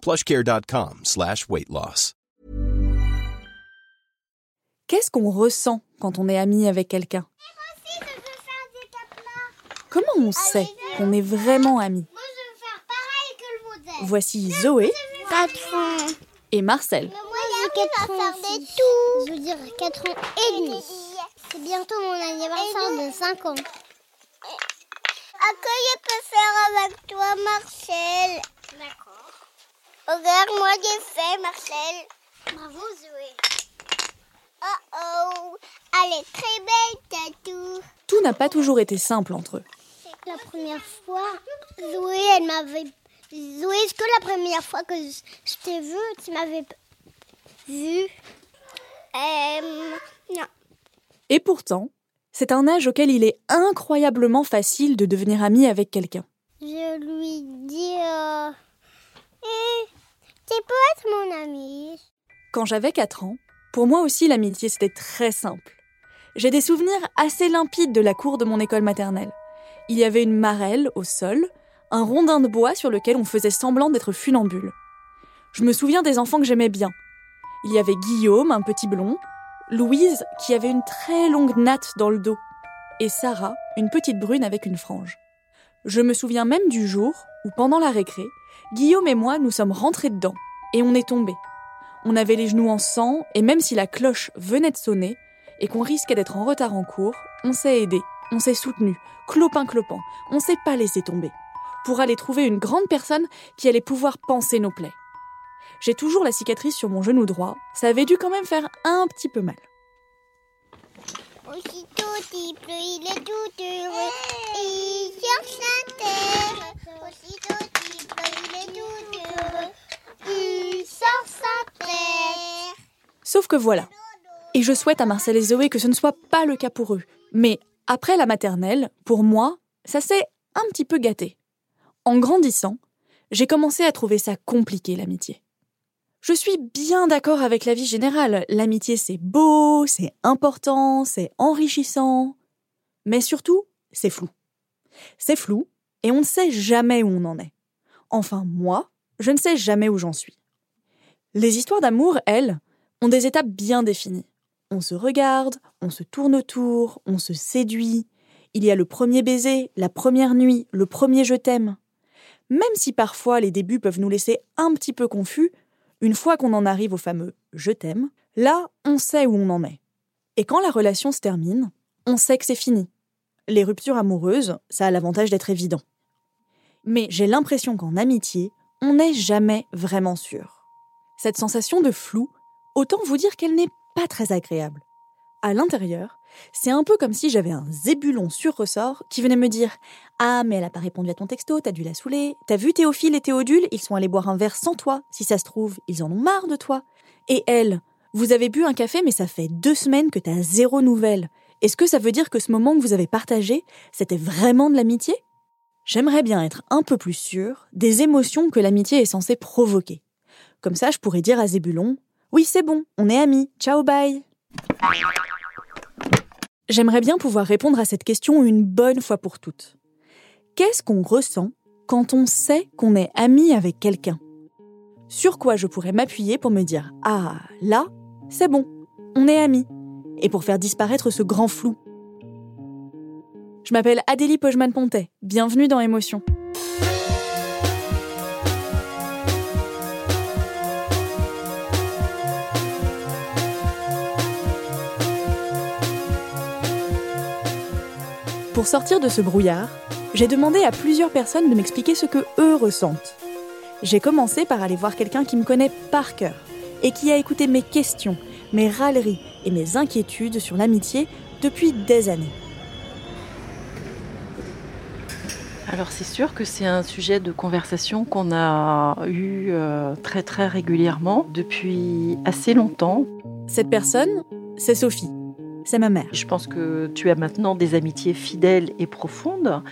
plushcare.com slash weight loss. Qu'est-ce qu'on ressent quand on est ami avec quelqu'un? Comment on sait qu'on est vraiment amis Moi, je veux faire pareil que le modèle. Voici Zoé 4 ans. et Marcel. Moi, j'ai 4 ans. Faire des tout. Je veux dire 4 ans et demi. C'est bientôt mon anniversaire de 5 ans. À que je peux faire avec toi, Marcel. Regarde-moi, j'ai fait, Marcel. Bravo, Zoé. Oh oh, elle est très belle, Tatou. Tout n'a pas toujours été simple entre eux. La première fois, Zoé, elle m'avait. Zoé, est-ce que la première fois que je t'ai vue, tu m'avais vue Euh. Non. Et pourtant, c'est un âge auquel il est incroyablement facile de devenir ami avec quelqu'un. Je lui dis. Euh, peux être mon ami. Quand j'avais 4 ans, pour moi aussi l'amitié c'était très simple. J'ai des souvenirs assez limpides de la cour de mon école maternelle. Il y avait une marelle au sol, un rondin de bois sur lequel on faisait semblant d'être funambule. Je me souviens des enfants que j'aimais bien. Il y avait Guillaume, un petit blond, Louise, qui avait une très longue natte dans le dos, et Sarah, une petite brune avec une frange. Je me souviens même du jour où, pendant la récré, Guillaume et moi nous sommes rentrés dedans, et on est tombés. On avait les genoux en sang, et même si la cloche venait de sonner, et qu'on risquait d'être en retard en cours, on s'est aidé, on s'est soutenu, clopin-clopin, on s'est pas laissé tomber, pour aller trouver une grande personne qui allait pouvoir panser nos plaies. J'ai toujours la cicatrice sur mon genou droit, ça avait dû quand même faire un petit peu mal. Aussitôt pleut, il est tout terre. Aussitôt Sauf que voilà. Et je souhaite à Marcel et Zoé que ce ne soit pas le cas pour eux. Mais après la maternelle, pour moi, ça s'est un petit peu gâté. En grandissant, j'ai commencé à trouver ça compliqué l'amitié. Je suis bien d'accord avec la vie générale. L'amitié, c'est beau, c'est important, c'est enrichissant. Mais surtout, c'est flou. C'est flou et on ne sait jamais où on en est. Enfin, moi, je ne sais jamais où j'en suis. Les histoires d'amour, elles, ont des étapes bien définies. On se regarde, on se tourne autour, on se séduit. Il y a le premier baiser, la première nuit, le premier je t'aime. Même si parfois les débuts peuvent nous laisser un petit peu confus, une fois qu'on en arrive au fameux je t'aime, là, on sait où on en est. Et quand la relation se termine, on sait que c'est fini. Les ruptures amoureuses, ça a l'avantage d'être évident. Mais j'ai l'impression qu'en amitié, on n'est jamais vraiment sûr. Cette sensation de flou, autant vous dire qu'elle n'est pas très agréable. À l'intérieur, c'est un peu comme si j'avais un zébulon sur ressort qui venait me dire Ah, mais elle a pas répondu à ton texto, t'as dû la saouler. T'as vu Théophile et Théodule, ils sont allés boire un verre sans toi. Si ça se trouve, ils en ont marre de toi. Et elle, vous avez bu un café, mais ça fait deux semaines que t'as zéro nouvelle. Est-ce que ça veut dire que ce moment que vous avez partagé, c'était vraiment de l'amitié? J'aimerais bien être un peu plus sûre des émotions que l'amitié est censée provoquer. Comme ça, je pourrais dire à Zébulon Oui, c'est bon, on est amis, ciao, bye. J'aimerais bien pouvoir répondre à cette question une bonne fois pour toutes. Qu'est-ce qu'on ressent quand on sait qu'on est ami avec quelqu'un? Sur quoi je pourrais m'appuyer pour me dire Ah, là, c'est bon, on est amis Et pour faire disparaître ce grand flou. Je m'appelle Adélie Pojman-Pontet. Bienvenue dans Émotion. Pour sortir de ce brouillard, j'ai demandé à plusieurs personnes de m'expliquer ce que eux ressentent. J'ai commencé par aller voir quelqu'un qui me connaît par cœur et qui a écouté mes questions, mes râleries et mes inquiétudes sur l'amitié depuis des années. Alors c'est sûr que c'est un sujet de conversation qu'on a eu euh, très très régulièrement depuis assez longtemps. Cette personne, c'est Sophie. C'est ma mère. Je pense que tu as maintenant des amitiés fidèles et profondes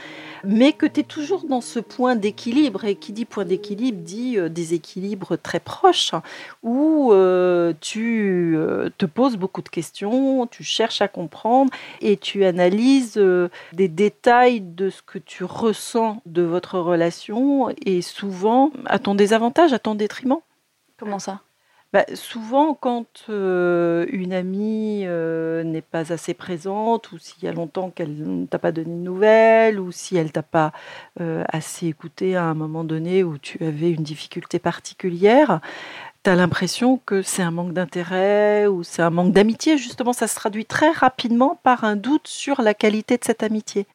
mais que tu es toujours dans ce point d'équilibre. Et qui dit point d'équilibre dit euh, des équilibres très proches, où euh, tu euh, te poses beaucoup de questions, tu cherches à comprendre et tu analyses des détails de ce que tu ressens de votre relation, et souvent à ton désavantage, à ton détriment. Comment ça? Bah, souvent, quand euh, une amie euh, n'est pas assez présente, ou s'il y a longtemps qu'elle ne t'a pas donné de nouvelles, ou si elle t'a pas euh, assez écouté à un moment donné où tu avais une difficulté particulière, tu as l'impression que c'est un manque d'intérêt ou c'est un manque d'amitié. Justement, ça se traduit très rapidement par un doute sur la qualité de cette amitié.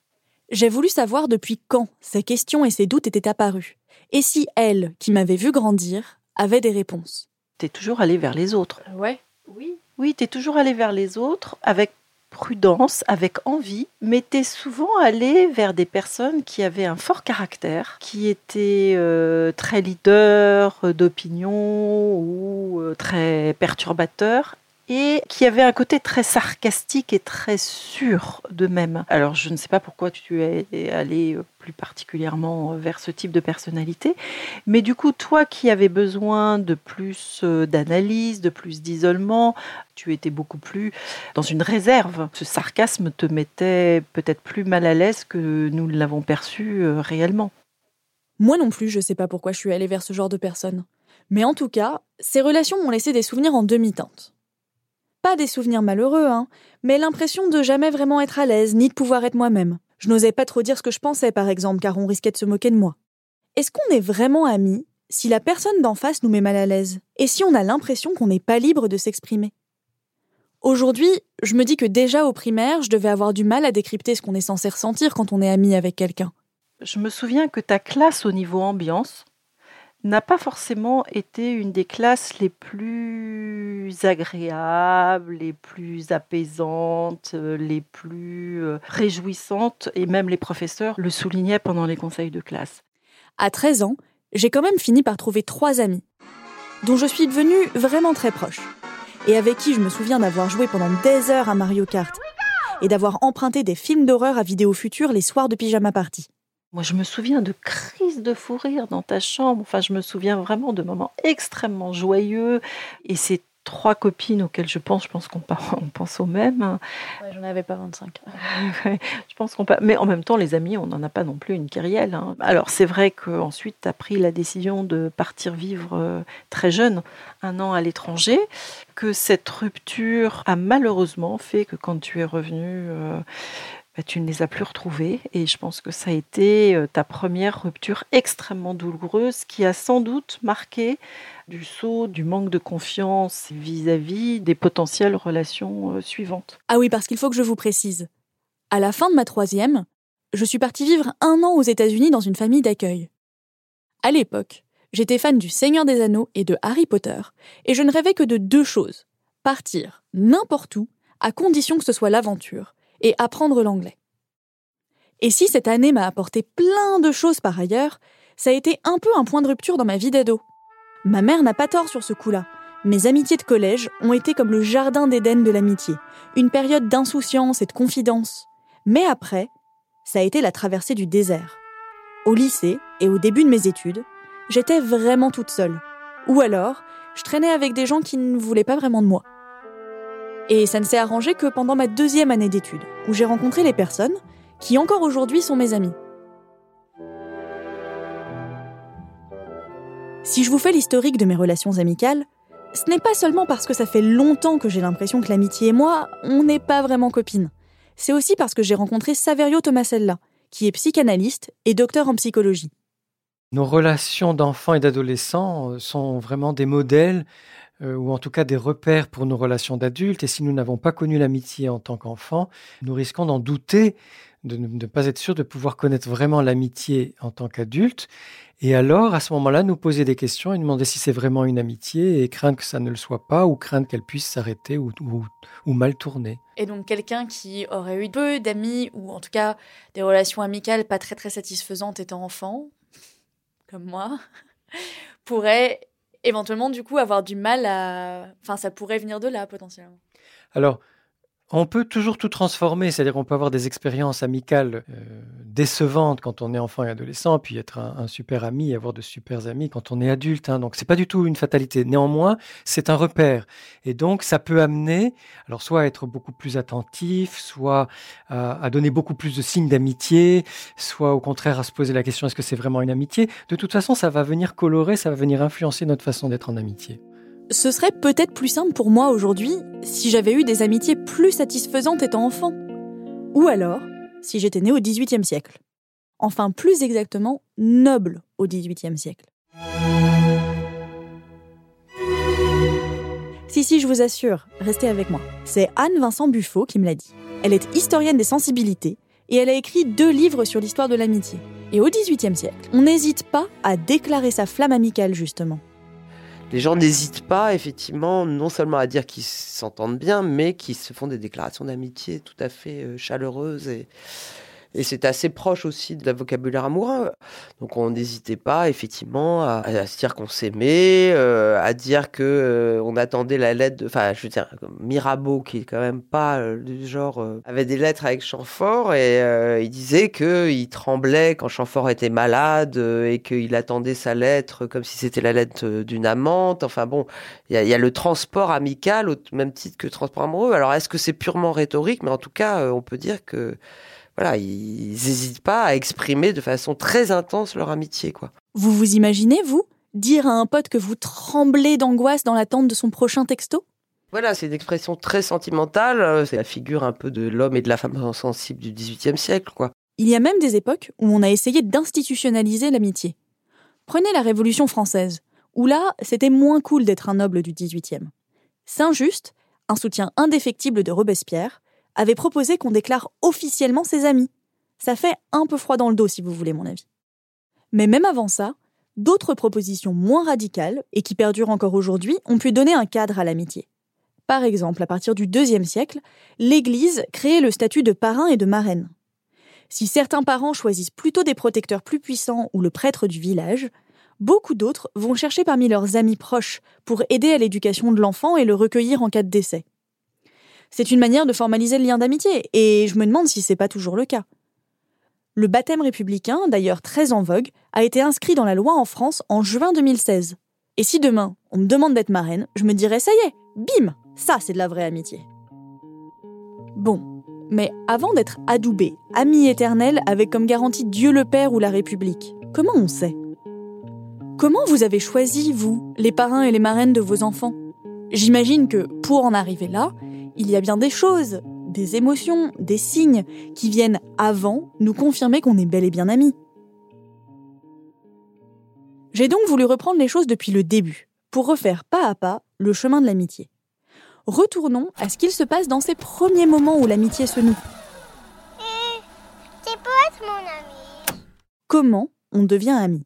J'ai voulu savoir depuis quand ces questions et ces doutes étaient apparus, et si elle, qui m'avait vu grandir, avait des réponses? Tu es toujours allé vers les autres. Ouais. Oui. Oui, tu es toujours allé vers les autres avec prudence, avec envie, mais tu es souvent allé vers des personnes qui avaient un fort caractère, qui étaient euh, très leaders d'opinion ou euh, très perturbateurs et qui avait un côté très sarcastique et très sûr d'eux-mêmes. Alors je ne sais pas pourquoi tu es allé plus particulièrement vers ce type de personnalité, mais du coup toi qui avais besoin de plus euh, d'analyse, de plus d'isolement, tu étais beaucoup plus dans une réserve. Ce sarcasme te mettait peut-être plus mal à l'aise que nous l'avons perçu euh, réellement. Moi non plus, je ne sais pas pourquoi je suis allée vers ce genre de personne. Mais en tout cas, ces relations m'ont laissé des souvenirs en demi-teinte. Pas des souvenirs malheureux, hein, mais l'impression de jamais vraiment être à l'aise, ni de pouvoir être moi-même. Je n'osais pas trop dire ce que je pensais, par exemple, car on risquait de se moquer de moi. Est-ce qu'on est vraiment amis si la personne d'en face nous met mal à l'aise? Et si on a l'impression qu'on n'est pas libre de s'exprimer? Aujourd'hui, je me dis que déjà au primaire, je devais avoir du mal à décrypter ce qu'on est censé ressentir quand on est ami avec quelqu'un. Je me souviens que ta classe au niveau ambiance, n'a pas forcément été une des classes les plus agréables, les plus apaisantes, euh, les plus euh, réjouissantes, et même les professeurs le soulignaient pendant les conseils de classe. À 13 ans, j'ai quand même fini par trouver trois amis, dont je suis devenue vraiment très proche, et avec qui je me souviens d'avoir joué pendant des heures à Mario Kart, et d'avoir emprunté des films d'horreur à vidéo future les soirs de pyjama party. Moi, je me souviens de crises de fou rire dans ta chambre. Enfin, je me souviens vraiment de moments extrêmement joyeux. Et ces trois copines auxquelles je pense, je pense qu'on pense aux mêmes. Ouais, J'en avais pas 25. je pense qu'on Mais en même temps, les amis, on n'en a pas non plus une kyrielle. Hein. Alors, c'est vrai qu'ensuite, tu as pris la décision de partir vivre euh, très jeune, un an à l'étranger, que cette rupture a malheureusement fait que quand tu es revenu... Euh, bah, tu ne les as plus retrouvés. Et je pense que ça a été euh, ta première rupture extrêmement douloureuse qui a sans doute marqué du saut, du manque de confiance vis-à-vis des potentielles relations euh, suivantes. Ah oui, parce qu'il faut que je vous précise. À la fin de ma troisième, je suis partie vivre un an aux États-Unis dans une famille d'accueil. À l'époque, j'étais fan du Seigneur des Anneaux et de Harry Potter, et je ne rêvais que de deux choses partir n'importe où, à condition que ce soit l'aventure, et apprendre l'anglais. Et si cette année m'a apporté plein de choses par ailleurs, ça a été un peu un point de rupture dans ma vie d'ado. Ma mère n'a pas tort sur ce coup-là. Mes amitiés de collège ont été comme le jardin d'Éden de l'amitié, une période d'insouciance et de confidence. Mais après, ça a été la traversée du désert. Au lycée et au début de mes études, j'étais vraiment toute seule. Ou alors, je traînais avec des gens qui ne voulaient pas vraiment de moi. Et ça ne s'est arrangé que pendant ma deuxième année d'études, où j'ai rencontré les personnes qui encore aujourd'hui sont mes amis. Si je vous fais l'historique de mes relations amicales, ce n'est pas seulement parce que ça fait longtemps que j'ai l'impression que l'amitié et moi, on n'est pas vraiment copines. C'est aussi parce que j'ai rencontré Saverio Tomasella, qui est psychanalyste et docteur en psychologie. Nos relations d'enfants et d'adolescents euh, sont vraiment des modèles euh, ou en tout cas des repères pour nos relations d'adultes. Et si nous n'avons pas connu l'amitié en tant qu'enfant, nous risquons d'en douter, de ne pas être sûr de pouvoir connaître vraiment l'amitié en tant qu'adulte. Et alors, à ce moment-là, nous poser des questions et demander si c'est vraiment une amitié et craindre que ça ne le soit pas ou craindre qu'elle puisse s'arrêter ou, ou, mal tourner. Et donc, quelqu'un qui aurait eu peu d'amis ou en tout cas des relations amicales pas très très satisfaisantes étant enfant, moi, pourrait éventuellement du coup avoir du mal à... Enfin, ça pourrait venir de là potentiellement. Alors, on peut toujours tout transformer, c'est-à-dire on peut avoir des expériences amicales euh, décevantes quand on est enfant et adolescent, puis être un, super ami avoir de super amis quand on est adulte. Hein. Donc c'est pas du tout une fatalité. Néanmoins, c'est un repère, et donc ça peut amener, alors soit à être beaucoup plus attentif, soit à donner beaucoup plus de signes d'amitié, soit au contraire à se poser la question est-ce que c'est vraiment une amitié? De toute façon, ça va venir colorer, ça va venir influencer notre façon d'être en amitié. Ce serait peut-être plus simple pour moi aujourd'hui si j'avais eu des amitiés plus satisfaisantes étant enfant. Ou alors, si j'étais né au XVIIIe siècle. Enfin, plus exactement, noble au XVIIIe siècle. Si, si, je vous assure, restez avec moi. C'est Anne Vincent Buffo qui me l'a dit. Elle est historienne des sensibilités et elle a écrit deux livres sur l'histoire de l'amitié. Et au XVIIIe siècle, on n'hésite pas à déclarer sa flamme amicale, justement les gens n'hésitent pas, effectivement, non seulement à dire qu'ils s'entendent bien, mais qu'ils se font des déclarations d'amitié tout à fait euh, chaleureuses et, et c'est assez proche aussi de la vocabulaire amoureux. Donc on n'hésitait pas effectivement à, se dire qu'on s'aimait, euh, à dire que euh, on attendait la lettre. Enfin, je veux dire, Mirabeau qui est quand même pas euh, du genre avait des lettres avec Chamfort et il disait que il tremblait quand Chamfort était malade et qu'il attendait sa lettre comme si c'était la lettre d'une amante. Enfin bon, il y, y, a le transport amical au même titre que le transport amoureux. Alors est-ce que c'est purement rhétorique? Mais en tout cas, on peut dire que voilà, ils n'hésitent pas à exprimer de façon très intense leur amitié, quoi. Vous vous imaginez, vous, dire à un pote que vous tremblez d'angoisse dans l'attente de son prochain texto? Voilà, c'est une expression très sentimentale. Euh, c'est la figure un peu de l'homme et de la femme sensible du XVIIIe siècle, quoi. Il y a même des époques où on a essayé d'institutionnaliser l'amitié. Prenez la Révolution française, où là, c'était moins cool d'être un noble du XVIIIe. Saint-Just, un soutien indéfectible de Robespierre, avait proposé qu'on déclare officiellement ses amis. Ça fait un peu froid dans le dos, si vous voulez mon avis. Mais même avant ça, d'autres propositions moins radicales, et qui perdurent encore aujourd'hui, ont pu donner un cadre à l'amitié. Par exemple, à partir du IIe siècle, l'Église créait le statut de parrain et de marraine. Si certains parents choisissent plutôt des protecteurs plus puissants ou le prêtre du village, beaucoup d'autres vont chercher parmi leurs amis proches pour aider à l'éducation de l'enfant et le recueillir en cas de décès. C'est une manière de formaliser le lien d'amitié, et je me demande si c'est pas toujours le cas. Le baptême républicain, d'ailleurs très en vogue, a été inscrit dans la loi en France en juin 2016. Et si demain, on me demande d'être marraine, je me dirais ça y est, bim, ça c'est de la vraie amitié. Bon, mais avant d'être adoubé, ami éternel avec comme garantie Dieu le Père ou la République, comment on sait? Comment vous avez choisi, vous, les parrains et les marraines de vos enfants? J'imagine que, pour en arriver là, il y a bien des choses, des émotions, des signes qui viennent avant nous confirmer qu'on est bel et bien amis. J'ai donc voulu reprendre les choses depuis le début, pour refaire pas à pas le chemin de l'amitié. Retournons à ce qu'il se passe dans ces premiers moments où l'amitié se noue. Eh, mon ami. Comment on devient ami?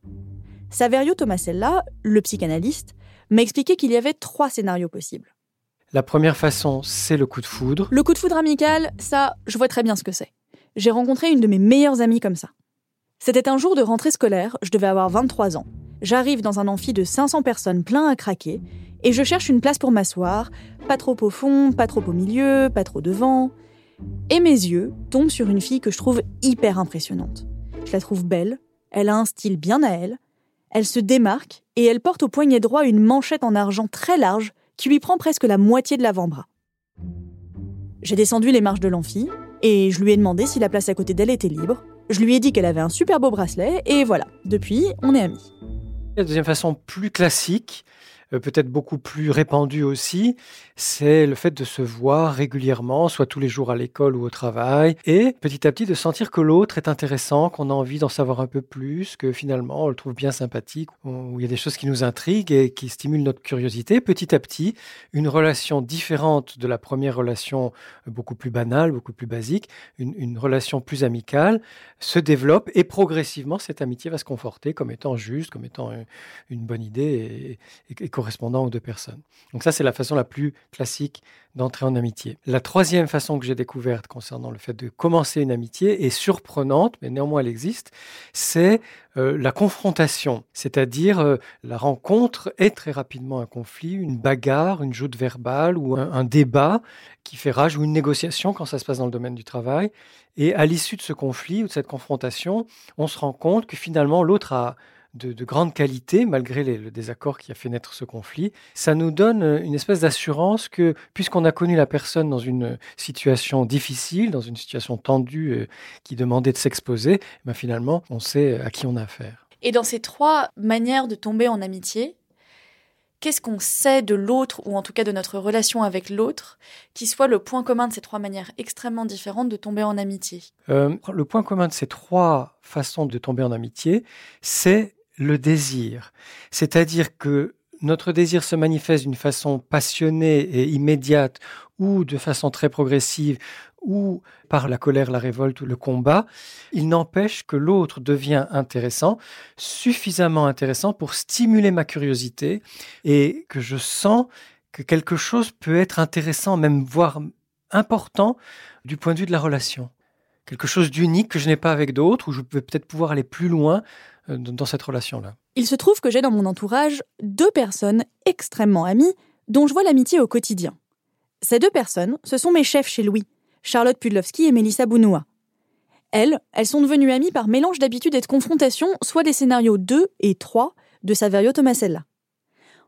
Saverio Tomasella, le psychanalyste, m'a expliqué qu'il y avait trois scénarios possibles. La première façon, c'est le coup de foudre. Le coup de foudre amical, ça, je vois très bien ce que c'est. J'ai rencontré une de mes meilleures amies comme ça. C'était un jour de rentrée scolaire, je devais avoir 23 ans. J'arrive dans un amphi de 500 personnes plein à craquer, et je cherche une place pour m'asseoir, pas trop au fond, pas trop au milieu, pas trop devant. Et mes yeux tombent sur une fille que je trouve hyper impressionnante. Je la trouve belle, elle a un style bien à elle, elle se démarque et elle porte au poignet droit une manchette en argent très large qui lui prend presque la moitié de l'avant-bras. J'ai descendu les marches de l'amphi et je lui ai demandé si la place à côté d'elle était libre. Je lui ai dit qu'elle avait un super beau bracelet et voilà, depuis, on est amis. La deuxième façon plus classique, peut-être beaucoup plus répandu aussi, c'est le fait de se voir régulièrement, soit tous les jours à l'école ou au travail, et petit à petit de sentir que l'autre est intéressant, qu'on a envie d'en savoir un peu plus, que finalement on le trouve bien sympathique, où il y a des choses qui nous intriguent et qui stimulent notre curiosité. Petit à petit, une relation différente de la première relation euh, beaucoup plus banale, beaucoup plus basique, une, relation plus amicale se développe et progressivement cette amitié va se conforter comme étant juste, comme étant une bonne idée et, et correspondant aux deux personnes. Donc ça, c'est la façon la plus classique d'entrer en amitié. La troisième façon que j'ai découverte concernant le fait de commencer une amitié est surprenante, mais néanmoins elle existe, c'est euh, la confrontation, c'est-à-dire euh, la rencontre est très rapidement un conflit, une bagarre, une joute verbale ou un, un débat qui fait rage ou une négociation quand ça se passe dans le domaine du travail. Et à l'issue de ce conflit ou de cette confrontation, on se rend compte que finalement l'autre a de, de, grande qualité, malgré les, le désaccord qui a fait naître ce conflit. Ça nous donne euh, une espèce d'assurance que, puisqu'on a connu la personne dans une situation difficile, dans une situation tendue euh, qui demandait de s'exposer, ben finalement, on sait à qui on a affaire. Et dans ces trois manières de tomber en amitié, qu'est-ce qu'on sait de l'autre, ou en tout cas de notre relation avec l'autre, qui soit le point commun de ces trois manières extrêmement différentes de tomber en amitié? Euh, Le point commun de ces trois façons de tomber en amitié, c'est le désir. C'est-à-dire que notre désir se manifeste d'une façon passionnée et immédiate ou de façon très progressive ou par la colère, la révolte ou le combat, il n'empêche que l'autre devient intéressant, suffisamment intéressant pour stimuler ma curiosité et que je sens que quelque chose peut être intéressant, même voire important du point de vue de la relation. Quelque chose d'unique que je n'ai pas avec d'autres, où je peux peut-être pouvoir aller plus loin dans cette relation-là. Il se trouve que j'ai dans mon entourage deux personnes extrêmement amies dont je vois l'amitié au quotidien. Ces deux personnes, ce sont mes chefs chez Louis, Charlotte Pudlowski et Mélissa Bounoua. Elles, elles sont devenues amies par mélange d'habitude et de confrontation, soit des scénarios 2 et 3 de Saverio Tomasella.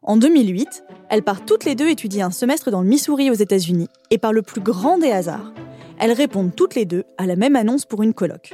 En 2008, elles partent toutes les deux étudier un semestre dans le Missouri aux États-Unis et par le plus grand des hasards, elles répondent toutes les deux à la même annonce pour une colloque.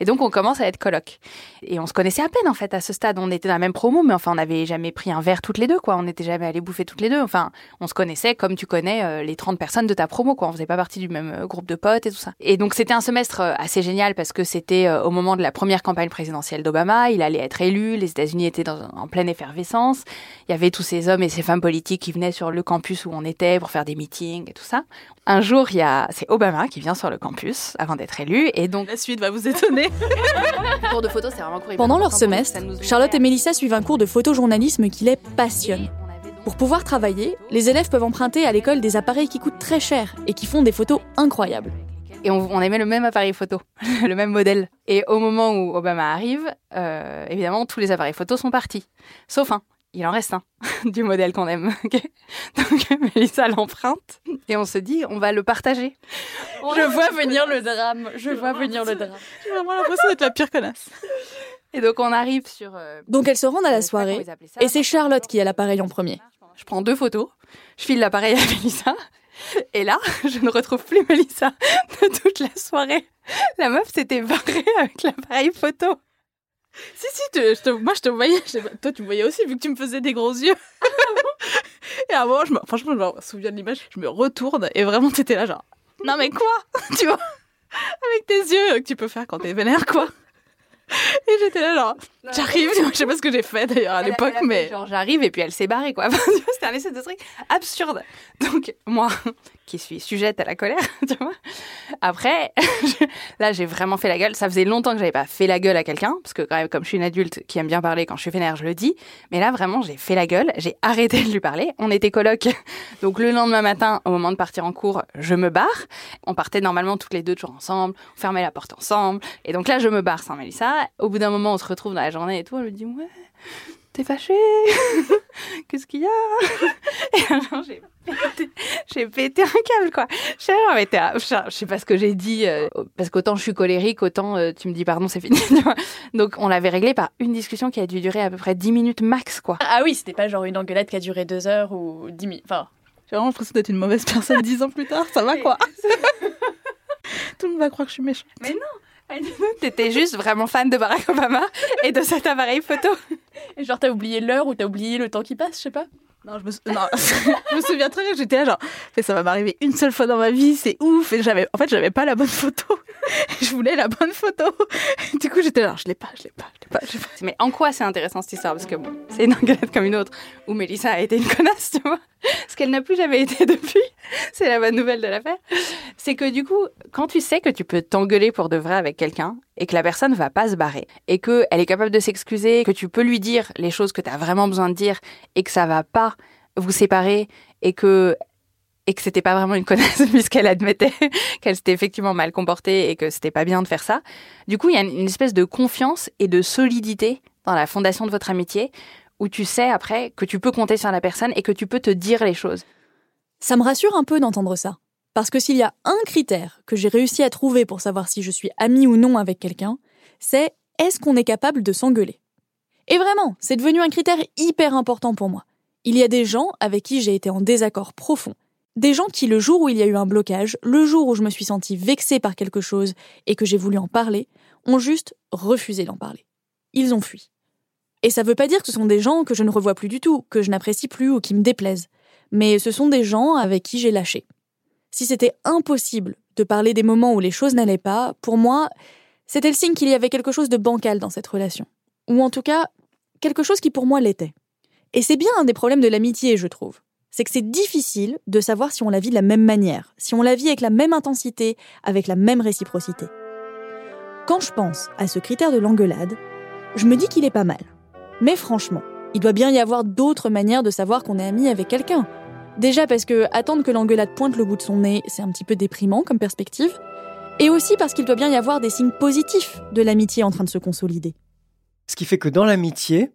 Et donc on commence à être coloc. Et on se connaissait à peine en fait à ce stade. On était dans la même promo, mais enfin on n'avait jamais pris un verre toutes les deux, quoi. On n'était jamais allé bouffer toutes les deux. Enfin, on se connaissait comme tu connais euh, les 30 personnes de ta promo, quoi. On faisait pas partie du même euh, groupe de potes et tout ça. Et donc c'était un semestre euh, assez génial parce que c'était au moment de la première campagne présidentielle d'Obama. Il allait être élu. Les États-Unis étaient en pleine effervescence. Il y avait tous ces hommes et ces femmes politiques qui venaient sur le campus où on était pour faire des meetings et tout ça. Un jour, il y a c'est Obama qui vient sur le campus avant d'être élu et donc la suite va vous étonner. cours de photo, c'est vraiment Pendant leur semestre, Charlotte et Mélissa suivent un cours de photojournalisme qui les passionne. Pour pouvoir travailler, les élèves peuvent emprunter à l'école des appareils qui coûtent très cher et qui font des photos incroyables. Et on, on aimait le même appareil photo, le même modèle. Et au moment où Obama arrive, euh, évidemment, tous les appareils photos sont partis. Sauf un. Il en reste un du modèle qu'on aime. Donc Mélissa l'emprunte et on se dit on va le partager. Je vois venir le drame. Je vois venir le drame. J'ai vraiment l'impression d'être la pire connasse. Et donc on arrive sur. euh, Donc elles se rendent à la comment soirée ça? et c'est Charlotte qui a l'appareil en premier. Je prends deux photos, je file l'appareil à Mélissa, et là, je ne retrouve plus Mélissa de toute la soirée. La meuf s'était barrée avec l'appareil photo. Si, si, je te- moi je te voyais. je sais pas, toi tu me voyais aussi vu que tu me faisais des gros yeux. et à un moment, je me, franchement, je me souviens de l'image, je me retourne et vraiment t'étais là genre, non mais quoi? Tu vois? Avec tes yeux que tu peux faire quand t'es vénère quoi. Et j'étais là genre, j'arrive, je sais pas ce que j'ai fait d'ailleurs à l'époque, mais... Genre, j'arrive et puis elle s'est barrée, quoi. C'était un essai de truc absurde. Donc, moi, qui suis sujette à la colère, tu vois. Après, là, j'ai vraiment fait la gueule. Ça faisait longtemps que j'avais pas fait la gueule à quelqu'un, parce que quand même, comme je suis une adulte qui aime bien parler, quand je suis vénère, je le dis. Mais là, vraiment, j'ai fait la gueule. J'ai arrêté de lui parler. On était coloc. Donc, le lendemain matin, au moment de partir en cours, je me barre. On partait normalement toutes les deux toujours ensemble. On fermait la porte ensemble. Et donc là, je me barre sans Mélissa. Au bout d'un moment, on se retrouve dans la journée et tout. Elle me dit, ouais, t'es fâchée Qu'est-ce qu'il y a Et alors, j'ai pété, j'ai pété un câble, quoi. Je sais, non, mais t'es à- je je sais pas ce que j'ai dit, euh, parce qu'autant je suis colérique, autant euh, tu me dis pardon, c'est fini. tu vois. Donc, on l'avait réglé par une discussion qui a dû durer à peu près 10 minutes max, quoi. Ah oui, c'était pas genre une engueulade qui a duré deux heures ou dix minutes. Enfin, J'ai vraiment l'impression d'être une mauvaise personne dix ans plus tard. Ça va quoi Tout le monde va croire que je suis méchante. Mais non T'étais juste vraiment fan de Barack Obama et de cet appareil photo. genre t'as oublié l'heure ou t'as oublié le temps qui passe, je sais pas. Non, je me, sou- non, je me souviens très bien que j'étais là genre, mais ça va m'arriver une seule fois dans ma vie, c'est ouf. Et j'avais, en fait, j'avais pas la bonne photo. je voulais la bonne photo. Du coup, j'étais là, je l'ai pas, je l'ai pas, je l'ai pas, je l'ai pas. Mais en quoi c'est intéressant cette histoire? Parce que bon, c'est une engueulade comme une autre où Mélissa a été une connasse, tu vois. Ce qu'elle n'a plus jamais été depuis. C'est la bonne nouvelle de l'affaire. C'est que du coup, quand tu sais que tu peux t'engueuler pour de vrai avec quelqu'un et que la personne va pas se barrer et que elle est capable de s'excuser, que tu peux lui dire les choses que tu as vraiment besoin de dire et que ça va pas vous séparer et que et que c'était pas vraiment une connasse puisqu'elle admettait qu'elle s'était effectivement mal comportée et que c'était pas bien de faire ça. Du coup, il y a une espèce de confiance et de solidité dans la fondation de votre amitié où tu sais après que tu peux compter sur la personne et que tu peux te dire les choses. Ça me rassure un peu d'entendre ça. Parce que s'il y a un critère que j'ai réussi à trouver pour savoir si je suis amie ou non avec quelqu'un, c'est est-ce qu'on est capable de s'engueuler? Et vraiment, c'est devenu un critère hyper important pour moi. Il y a des gens avec qui j'ai été en désaccord profond. Des gens qui, le jour où il y a eu un blocage, le jour où je me suis sentie vexée par quelque chose et que j'ai voulu en parler, ont juste refusé d'en parler. Ils ont fui. Et ça veut pas dire que ce sont des gens que je ne revois plus du tout, que je n'apprécie plus ou qui me déplaisent. Mais ce sont des gens avec qui j'ai lâché. Si c'était impossible de parler des moments où les choses n'allaient pas, pour moi, c'était le signe qu'il y avait quelque chose de bancal dans cette relation. Ou en tout cas, quelque chose qui pour moi l'était. Et c'est bien un des problèmes de l'amitié, je trouve. C'est que c'est difficile de savoir si on la vit de la même manière, si on la vit avec la même intensité, avec la même réciprocité. Quand je pense à ce critère de l'engueulade, je me dis qu'il est pas mal. Mais franchement, il doit bien y avoir d'autres manières de savoir qu'on est ami avec quelqu'un. Déjà parce que attendre que l'engueulade pointe le bout de son nez, c'est un petit peu déprimant comme perspective. Et aussi parce qu'il doit bien y avoir des signes positifs de l'amitié en train de se consolider. Ce qui fait que dans l'amitié,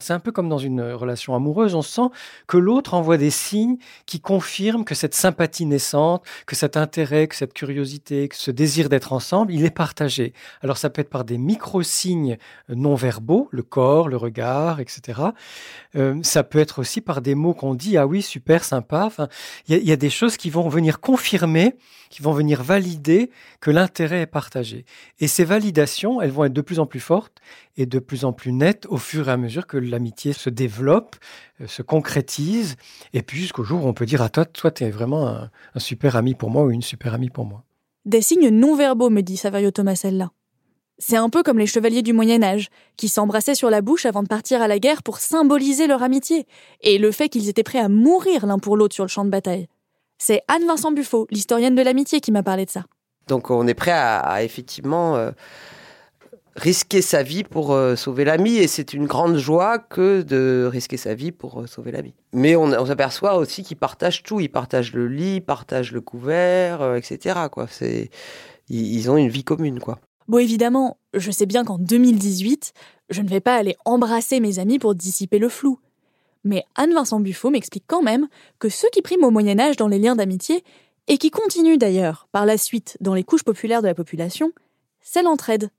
c'est un peu comme dans une relation amoureuse, on sent que l'autre envoie des signes qui confirment que cette sympathie naissante, que cet intérêt, que cette curiosité, que ce désir d'être ensemble, il est partagé. Alors ça peut être par des micro-signes non verbaux, le corps, le regard, etc. Euh, ça peut être aussi par des mots qu'on dit, ah oui, super, sympa. Il y, y a des choses qui vont venir confirmer, qui vont venir valider que l'intérêt est partagé. Et ces validations, elles vont être de plus en plus fortes et de plus en plus nettes au fur et à mesure que l'amitié se développe, euh, se concrétise, et puis jusqu'au jour où on peut dire à toi, toi, tu es vraiment un, un super ami pour moi ou une super amie pour moi. Des signes non-verbaux, me dit Saverio Tomasella. C'est un peu comme les chevaliers du Moyen Âge, qui s'embrassaient sur la bouche avant de partir à la guerre pour symboliser leur amitié, et le fait qu'ils étaient prêts à mourir l'un pour l'autre sur le champ de bataille. C'est Anne-Vincent Buffo, l'historienne de l'amitié, qui m'a parlé de ça. Donc on est prêt à, à effectivement euh, risquer sa vie pour euh, sauver l'ami et c'est une grande joie que de risquer sa vie pour euh, sauver l'ami. Mais on, s'aperçoit aussi qu'ils partagent tout, ils partagent le lit, partagent le couvert, euh, etc. Quoi. C'est, ils, ont une vie commune, quoi. Bon, évidemment, je sais bien qu'en 2018, je ne vais pas aller embrasser mes amis pour dissiper le flou. Mais Anne-Vincent Buffo m'explique quand même que ceux qui priment au Moyen Âge dans les liens d'amitié, et qui continuent d'ailleurs par la suite dans les couches populaires de la population, c'est l'entraide.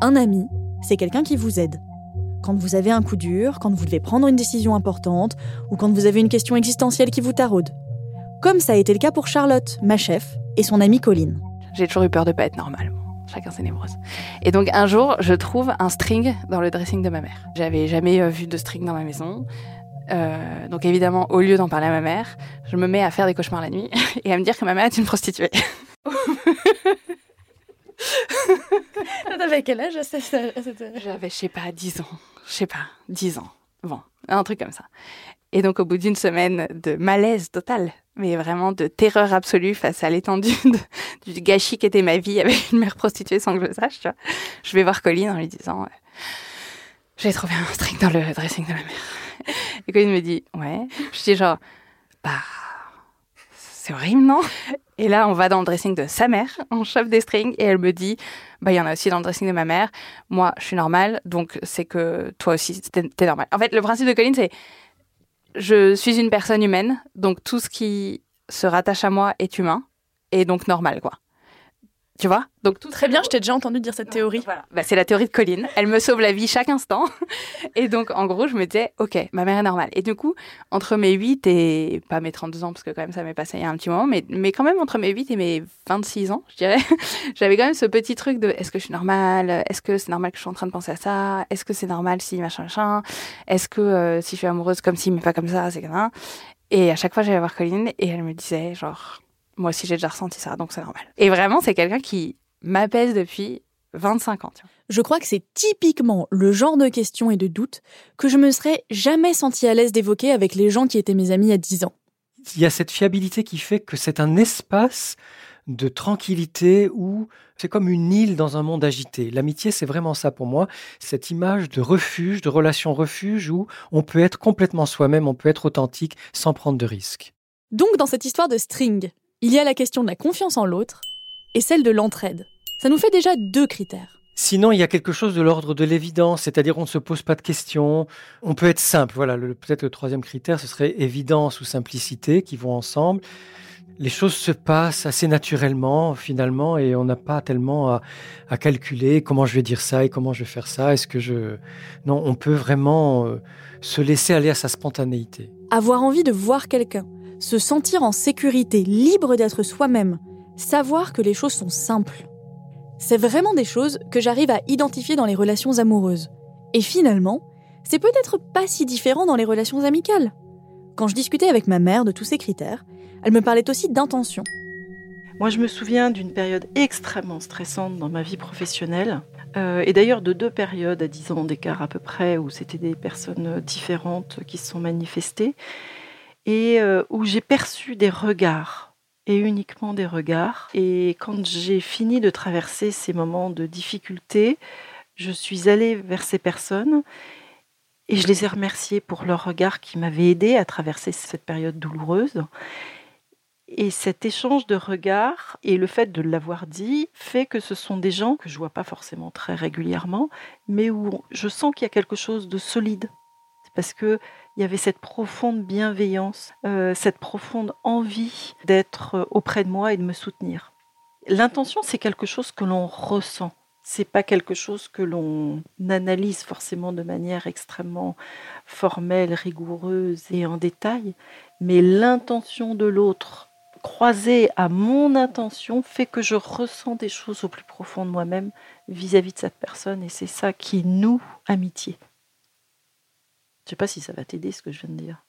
Un ami, c'est quelqu'un qui vous aide. Quand vous avez un coup dur, quand vous devez prendre une décision importante, ou quand vous avez une question existentielle qui vous taraude. Comme ça a été le cas pour Charlotte, ma chef, et son amie Colline. J'ai toujours eu peur de pas être normale. Chacun ses névroses. Et donc un jour, je trouve un string dans le dressing de ma mère. J'avais jamais euh, vu de string dans ma maison. Euh, donc évidemment, au lieu d'en parler à ma mère, je me mets à faire des cauchemars la nuit et à me dire que ma mère est une prostituée. T'avais quel âge J'avais, je sais pas, 10 ans. Je sais pas, 10 ans. Bon, un truc comme ça. Et donc, au bout d'une semaine de malaise total, mais vraiment de terreur absolue face à l'étendue du gâchis qu'était ma vie avec une mère prostituée sans que je le sache, tu vois, je vais voir Colline en lui disant euh, J'ai trouvé un string dans le dressing de ma mère. Et Colline me dit Ouais. Je dis genre Bah, c'est horrible, non? Et là, on va dans le dressing de sa mère, on chope des strings, et elle me dit Bah, il y en a aussi dans le dressing de ma mère. Moi, je suis normale, donc c'est que toi aussi, t'es t'es normale. En fait, le principe de Colline, c'est je suis une personne humaine, donc tout ce qui se rattache à moi est humain et donc normal, quoi. Tu vois? Donc tout Très bien, je t'ai déjà entendu dire cette théorie. Voilà. Bah, c'est la théorie de Colline. Elle me sauve la vie chaque instant. Et donc, en gros, je me disais, OK, ma mère est normale. Et du coup, entre mes 8 et, pas mes 32 ans, parce que quand même, ça m'est passé il y a un petit moment, mais, mais quand même, entre mes 8 et mes 26 ans, je dirais, j'avais quand même ce petit truc de, est-ce que je suis normale? Est-ce que c'est normal que je suis en train de penser à ça? Est-ce que c'est normal si machin, machin? Est-ce que euh, si je suis amoureuse comme si, mais pas comme ça, c'est comme ça? Et à chaque fois, j'allais voir Colline et elle me disait, genre, moi aussi j'ai déjà ressenti ça, donc c'est normal. Et vraiment, c'est quelqu'un qui m'apaise depuis 25 ans. tu vois. Je crois que c'est typiquement le genre de questions et de doutes que je me serais jamais senti à l'aise d'évoquer avec les gens qui étaient mes amis à 10 ans. Il y a cette fiabilité qui fait que c'est un espace de tranquillité où c'est comme une île dans un monde agité. L'amitié, c'est vraiment ça pour moi, cette image de refuge, de relation refuge où on peut être complètement soi-même, on peut être authentique sans prendre de risques. Donc dans cette histoire de string, il y a la question de la confiance en l'autre et celle de l'entraide. Ça nous fait déjà deux critères. Sinon, il y a quelque chose de l'ordre de l'évidence, c'est-à-dire on ne se pose pas de questions, on peut être simple. Voilà, peut-être le troisième critère, ce serait évidence ou simplicité qui vont ensemble. Les choses se passent assez naturellement finalement et on n'a pas tellement à, à calculer comment je vais dire ça et comment je vais faire ça. Est-ce que je... Non, on peut vraiment euh, se laisser aller à sa spontanéité. Avoir envie de voir quelqu'un, se sentir en sécurité, libre d'être soi-même, savoir que les choses sont simples. C'est vraiment des choses que j'arrive à identifier dans les relations amoureuses. Et finalement, c'est peut-être pas si différent dans les relations amicales. Quand je discutais avec ma mère de tous ces critères, elle me parlait aussi d'intention. Moi, je me souviens d'une période extrêmement stressante dans ma vie professionnelle. Euh, et d'ailleurs de deux périodes à 10 ans d'écart à peu près, où c'était des personnes différentes qui se sont manifestées, et euh, où j'ai perçu des regards, et uniquement des regards. Et quand j'ai fini de traverser ces moments de difficulté, je suis allée vers ces personnes et je les ai remerciées pour leur regard qui m'avait aidé à traverser cette période douloureuse. Et cet échange de regards et le fait de l'avoir dit fait que ce sont des gens que je vois pas forcément très régulièrement, mais où je sens qu'il y a quelque chose de solide. Parce que il y avait cette profonde bienveillance, euh, cette profonde envie d'être auprès de moi et de me soutenir. L'intention, c'est quelque chose que l'on ressent. C'est pas quelque chose que l'on analyse forcément de manière extrêmement formelle, rigoureuse et en détail, mais l'intention de l'autre croisée à mon intention fait que je ressens des choses au plus profond de moi-même vis-à-vis de cette personne et c'est ça qui noue amitié. Je sais pas si ça va t'aider ce que je viens de dire.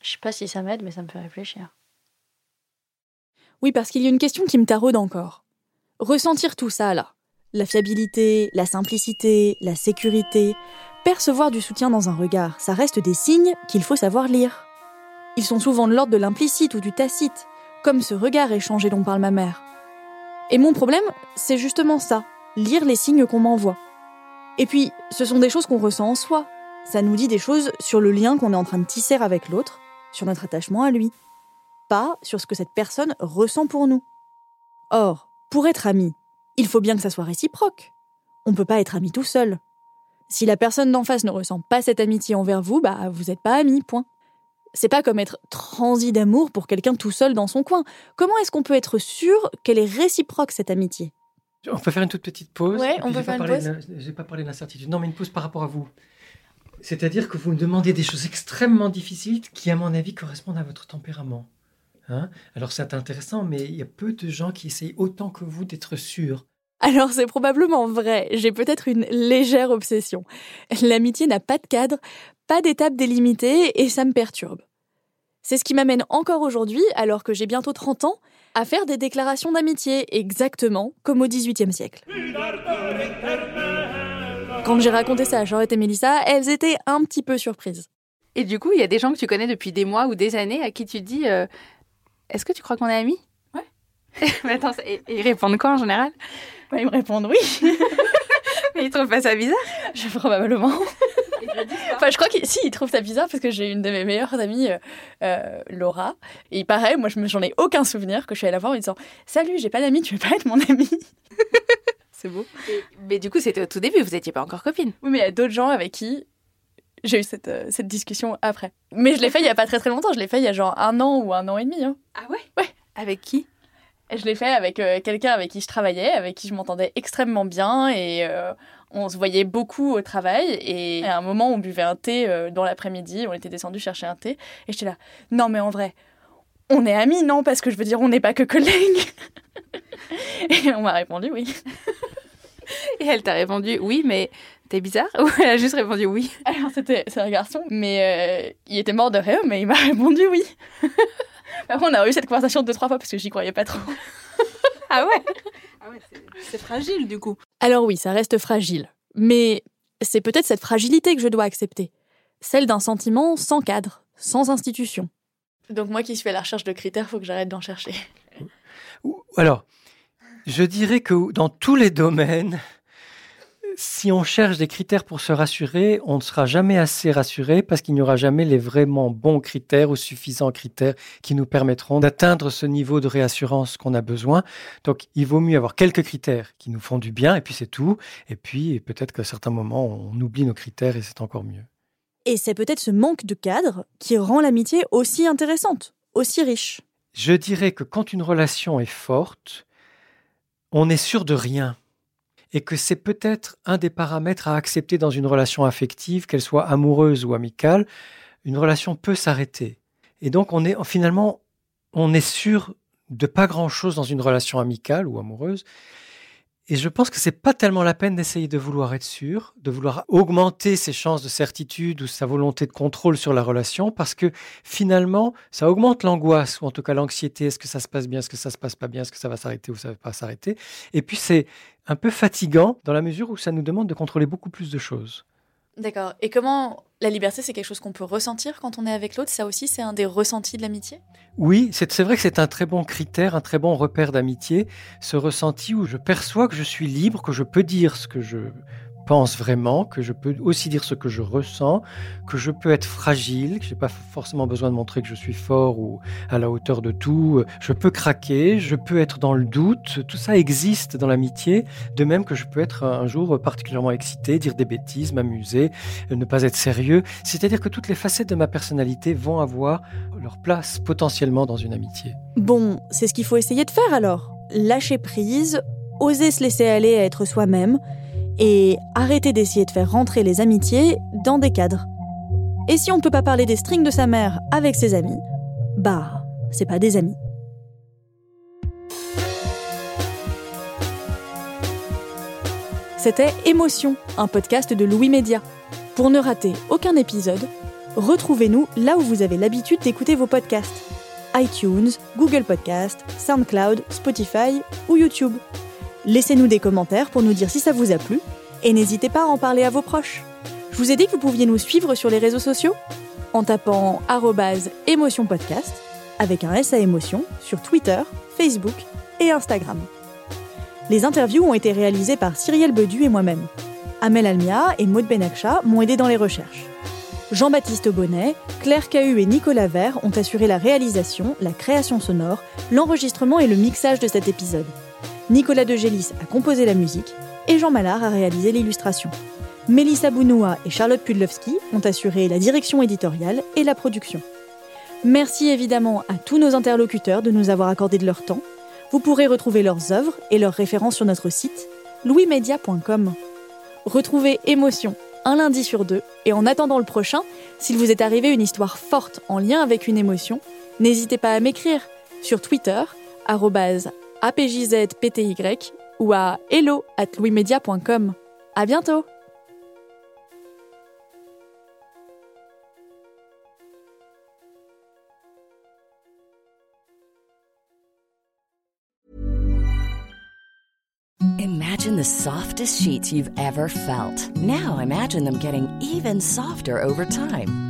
Je sais pas si ça m'aide, mais ça me fait réfléchir. Oui, parce qu'il y a une question qui me taraude encore. Ressentir tout ça là, la fiabilité, la simplicité, la sécurité, percevoir du soutien dans un regard, ça reste des signes qu'il faut savoir lire. Ils sont souvent de l'ordre de l'implicite ou du tacite, comme ce regard échangé dont parle ma mère. Et mon problème, c'est justement ça, lire les signes qu'on m'envoie. Et puis, ce sont des choses qu'on ressent en soi. Ça nous dit des choses sur le lien qu'on est en train de tisser avec l'autre, sur notre attachement à lui, pas sur ce que cette personne ressent pour nous. Or, pour être ami, il faut bien que ça soit réciproque. On ne peut pas être ami tout seul. Si la personne d'en face ne ressent pas cette amitié envers vous, bah vous n'êtes pas amis, point. C'est pas comme être transi d'amour pour quelqu'un tout seul dans son coin. Comment est-ce qu'on peut être sûr qu'elle est réciproque cette amitié? On peut faire une toute petite pause. Ouais, on peut faire une pause. J'ai pas parlé d'incertitude. Non, mais une pause par rapport à vous. C'est-à-dire que vous me demandez des choses extrêmement difficiles qui, à mon avis, correspondent à votre tempérament. Hein? Alors c'est intéressant, mais il y a peu de gens qui essayent autant que vous d'être sûrs. Alors c'est probablement vrai, j'ai peut-être une légère obsession. L'amitié n'a pas de cadre, pas d'étape délimitée et ça me perturbe. C'est ce qui m'amène encore aujourd'hui, alors que j'ai bientôt 30 ans, à faire des déclarations d'amitié exactement comme au XVIIIe siècle. Quand j'ai raconté ça à Charlotte et Mélissa, elles étaient un petit peu surprises. Et du coup, il y a des gens que tu connais depuis des mois ou des années à qui tu dis euh, Est-ce que tu crois qu'on est amis? Ouais. Mais attends, et, et ils répondent quoi en général? Bah, Ils me répondent oui. Mais ils trouvent pas ça bizarre? Je probablement. enfin, je crois que si, ils trouvent ça bizarre parce que j'ai une de mes meilleures amies, euh, euh, Laura. Et pareil, moi, je me- j'en ai aucun souvenir que je suis allée la voir en lui disant Salut, j'ai pas d'amis, tu veux pas être mon amie? C'est beau. Mais du coup, c'était au tout début, vous étiez pas encore copines. Oui, mais il y a d'autres gens avec qui j'ai eu cette, euh, cette discussion après. Mais je l'ai fait il y a pas très très longtemps, je l'ai fait il y a genre un an ou un an et demi. hein. Ah ouais? Ouais. Avec qui? Je l'ai fait avec euh, quelqu'un avec qui je travaillais, avec qui je m'entendais extrêmement bien et euh, on se voyait beaucoup au travail. Et à un moment, on buvait un thé dans l'après-midi, on était descendu chercher un thé et j'étais là, non mais en vrai, on est amis, non Parce que je veux dire, on n'est pas que collègues. et on m'a répondu oui. Et elle t'a répondu oui, mais t'es bizarre Ou elle a juste répondu oui? Alors c'était c'est un garçon, mais euh, il était mort de rire, mais il m'a répondu oui. Après, on a eu cette conversation deux trois fois parce que j'y croyais pas trop. Ah ouais? C'est fragile du coup. Alors oui, ça reste fragile. Mais c'est peut-être cette fragilité que je dois accepter. Celle d'un sentiment sans cadre, sans institution. Donc moi qui suis à la recherche de critères, faut que j'arrête d'en chercher. Alors, je dirais que dans tous les domaines, si on cherche des critères pour se rassurer, on ne sera jamais assez rassuré parce qu'il n'y aura jamais les vraiment bons critères ou suffisants critères qui nous permettront d'atteindre ce niveau de réassurance qu'on a besoin. Donc, il vaut mieux avoir quelques critères qui nous font du bien et puis c'est tout. Et puis, peut-être qu'à certains moments, on oublie nos critères et c'est encore mieux. Et c'est peut-être ce manque de cadre qui rend l'amitié aussi intéressante, aussi riche. Je dirais que quand une relation est forte, on est sûr de rien. Et que c'est peut-être un des paramètres à accepter dans une relation affective, qu'elle soit amoureuse ou amicale. Une relation peut s'arrêter. Et donc, on est finalement, on est sûr de pas grand-chose dans une relation amicale ou amoureuse. Et je pense que c'est pas tellement la peine d'essayer de vouloir être sûr, de vouloir augmenter ses chances de certitude ou sa volonté de contrôle sur la relation, parce que finalement, ça augmente l'angoisse ou en tout cas l'anxiété. Est-ce que ça se passe bien? Est-ce que ça se passe pas bien? Est-ce que ça va s'arrêter ou ça va pas s'arrêter? Et puis c'est un peu fatigant dans la mesure où ça nous demande de contrôler beaucoup plus de choses. D'accord. Et comment la liberté, c'est quelque chose qu'on peut ressentir quand on est avec l'autre? Ça aussi, c'est un des ressentis de l'amitié? Oui, c'est vrai que c'est un très bon critère, un très bon repère d'amitié, ce ressenti où je perçois que je suis libre, que je peux dire ce que je pense vraiment, que je peux aussi dire ce que je ressens, que je peux être fragile, que j'ai pas forcément besoin de montrer que je suis fort ou à la hauteur de tout. Je peux craquer, je peux être dans le doute. Tout ça existe dans l'amitié, de même que je peux être un jour particulièrement excité, dire des bêtises, m'amuser, ne pas être sérieux. C'est-à-dire que toutes les facettes de ma personnalité vont avoir leur place potentiellement dans une amitié. Bon, c'est ce qu'il faut essayer de faire alors. Lâcher prise, oser se laisser aller à être soi-même et arrêter d'essayer de faire rentrer les amitiés dans des cadres. Et si on peut pas parler des strings de sa mère avec ses amis, bah, c'est pas des amis. C'était Émotion, un podcast de Louis Média. Pour ne rater aucun épisode, retrouvez-nous là où vous avez l'habitude d'écouter vos podcasts iTunes, Google Podcast, SoundCloud, Spotify ou YouTube. Laissez-nous des commentaires pour nous dire si ça vous a plu et n'hésitez pas à en parler à vos proches. Je vous ai dit que vous pouviez nous suivre sur les réseaux sociaux en tapant émotion podcast avec un S à émotion sur Twitter, Facebook et Instagram. Les interviews ont été réalisées par Cyrielle Bedu et moi-même. Amel Almia et Maud Benakcha m'ont aidé dans les recherches. Jean-Baptiste Bonnet, Claire Cahu et Nicolas Vert ont assuré la réalisation, la création sonore, l'enregistrement et le mixage de cet épisode. Nicolas De Gélis a composé la musique et Jean Mallard a réalisé l'illustration. Mélissa Bounoua et Charlotte Pudlowski ont assuré la direction éditoriale et la production. Merci évidemment à tous nos interlocuteurs de nous avoir accordé de leur temps. Vous pourrez retrouver leurs œuvres et leurs références sur notre site louismedia.com. Retrouvez Émotion un lundi sur deux et en attendant le prochain, s'il vous est arrivé une histoire forte en lien avec une émotion, n'hésitez pas à m'écrire sur Twitter apjzpty ou à hello at louismedia.com. À bientôt! Imagine the softest sheets you've ever felt. Now imagine them getting even softer over time.